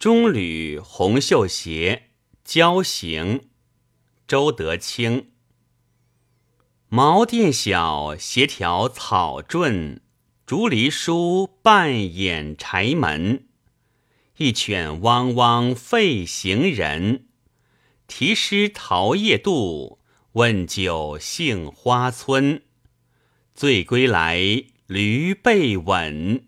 中履红袖鞋，交行。周德清。茅店小，斜条草桍，竹篱疏，半掩柴门。一犬汪汪吠行人，题诗桃叶渡，问酒杏花村。醉归来，驴背稳。